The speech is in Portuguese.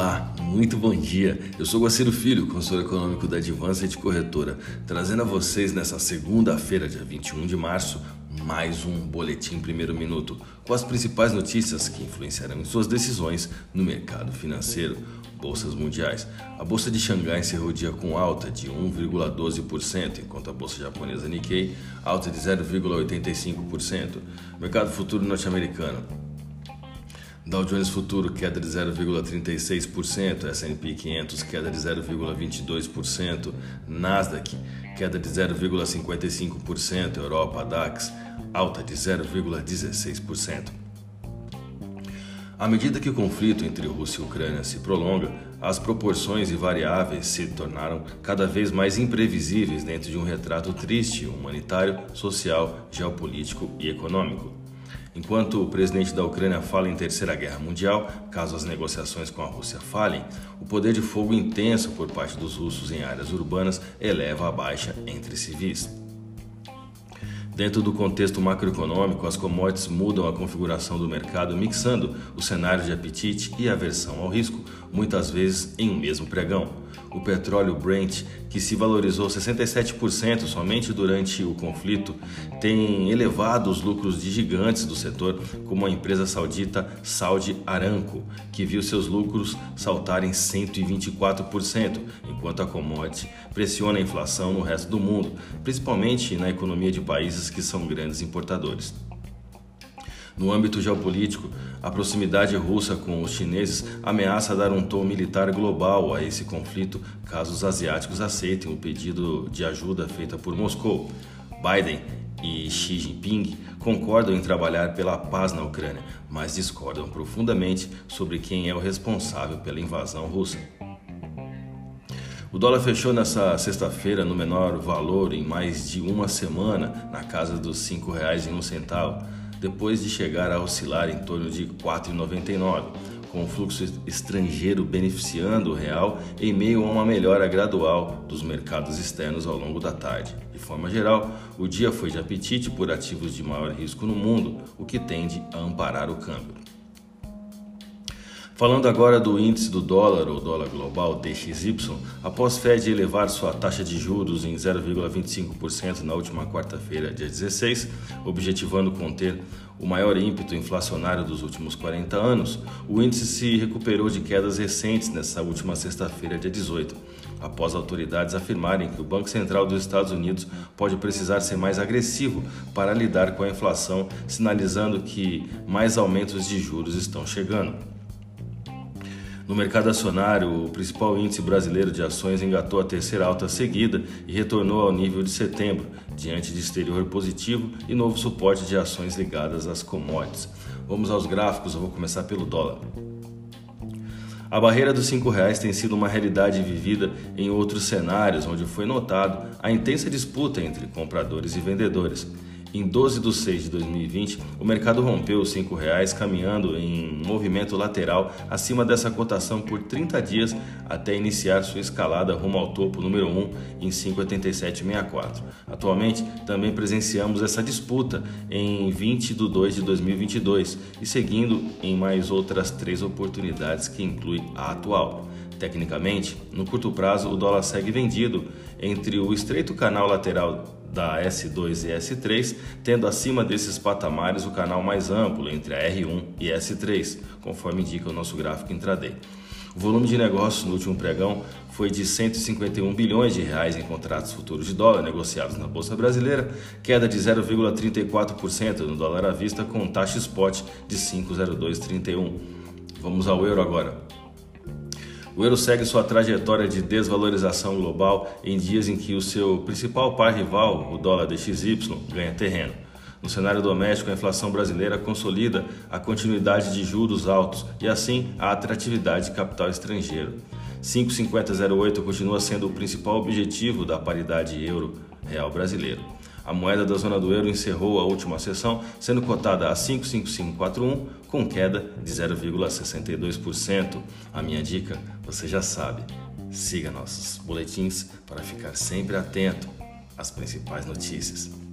Olá, muito bom dia. Eu sou Guaciro Filho, consultor econômico da Advanced Corretora, trazendo a vocês nessa segunda-feira, dia 21 de março, mais um boletim primeiro minuto com as principais notícias que influenciarão em suas decisões no mercado financeiro. Bolsas mundiais. A bolsa de Xangai encerrou o dia com alta de 1,12%, enquanto a bolsa japonesa Nikkei alta de 0,85%. Mercado futuro norte-americano. Dow Jones Futuro queda de 0,36%, S&P 500 queda de 0,22%, Nasdaq queda de 0,55%, Europa DAX alta de 0,16%. À medida que o conflito entre Rússia e Ucrânia se prolonga, as proporções e variáveis se tornaram cada vez mais imprevisíveis dentro de um retrato triste humanitário, social, geopolítico e econômico. Enquanto o presidente da Ucrânia fala em terceira guerra mundial, caso as negociações com a Rússia falhem, o poder de fogo intenso por parte dos russos em áreas urbanas eleva a baixa entre civis. Dentro do contexto macroeconômico, as commodities mudam a configuração do mercado, mixando o cenário de apetite e aversão ao risco, muitas vezes em um mesmo pregão o petróleo Brent, que se valorizou 67% somente durante o conflito, tem elevado os lucros de gigantes do setor, como a empresa saudita Saudi Aramco, que viu seus lucros saltarem 124%, enquanto a commodity pressiona a inflação no resto do mundo, principalmente na economia de países que são grandes importadores. No âmbito geopolítico, a proximidade russa com os chineses ameaça dar um tom militar global a esse conflito caso os asiáticos aceitem o pedido de ajuda feita por Moscou. Biden e Xi Jinping concordam em trabalhar pela paz na Ucrânia, mas discordam profundamente sobre quem é o responsável pela invasão russa. O dólar fechou nessa sexta-feira no menor valor em mais de uma semana, na casa dos R$ 5,01 depois de chegar a oscilar em torno de 4,99, com o fluxo estrangeiro beneficiando o real em meio a uma melhora gradual dos mercados externos ao longo da tarde. De forma geral, o dia foi de apetite por ativos de maior risco no mundo, o que tende a amparar o câmbio. Falando agora do índice do dólar ou dólar global DXY, após Fed elevar sua taxa de juros em 0,25% na última quarta-feira, dia 16, objetivando conter o maior ímpeto inflacionário dos últimos 40 anos, o índice se recuperou de quedas recentes nessa última sexta-feira, dia 18, após autoridades afirmarem que o Banco Central dos Estados Unidos pode precisar ser mais agressivo para lidar com a inflação, sinalizando que mais aumentos de juros estão chegando. No mercado acionário, o principal índice brasileiro de ações engatou a terceira alta seguida e retornou ao nível de setembro, diante de exterior positivo e novo suporte de ações ligadas às commodities. Vamos aos gráficos, eu vou começar pelo dólar. A barreira dos R$ reais tem sido uma realidade vivida em outros cenários, onde foi notado a intensa disputa entre compradores e vendedores. Em 12 de 6 de 2020, o mercado rompeu os R$ reais, caminhando em movimento lateral acima dessa cotação por 30 dias até iniciar sua escalada rumo ao topo número 1 em 5,8764. Atualmente, também presenciamos essa disputa em 20 de 2 de 2022 e seguindo em mais outras três oportunidades que inclui a atual. Tecnicamente, no curto prazo, o dólar segue vendido entre o estreito canal lateral da S2 e S3, tendo acima desses patamares o canal mais amplo entre a R1 e S3, conforme indica o nosso gráfico intraday. O volume de negócios no último pregão foi de 151 bilhões de reais em contratos futuros de dólar negociados na bolsa brasileira, queda de 0,34% no dólar à vista com taxa spot de 5,0231. Vamos ao euro agora. O euro segue sua trajetória de desvalorização global em dias em que o seu principal par rival, o dólar DXY, ganha terreno. No cenário doméstico, a inflação brasileira consolida a continuidade de juros altos e, assim, a atratividade de capital estrangeiro. 5,5008 continua sendo o principal objetivo da paridade euro-real brasileiro. A moeda da zona do euro encerrou a última sessão sendo cotada a 55541 com queda de 0,62%. A minha dica, você já sabe, siga nossos boletins para ficar sempre atento às principais notícias.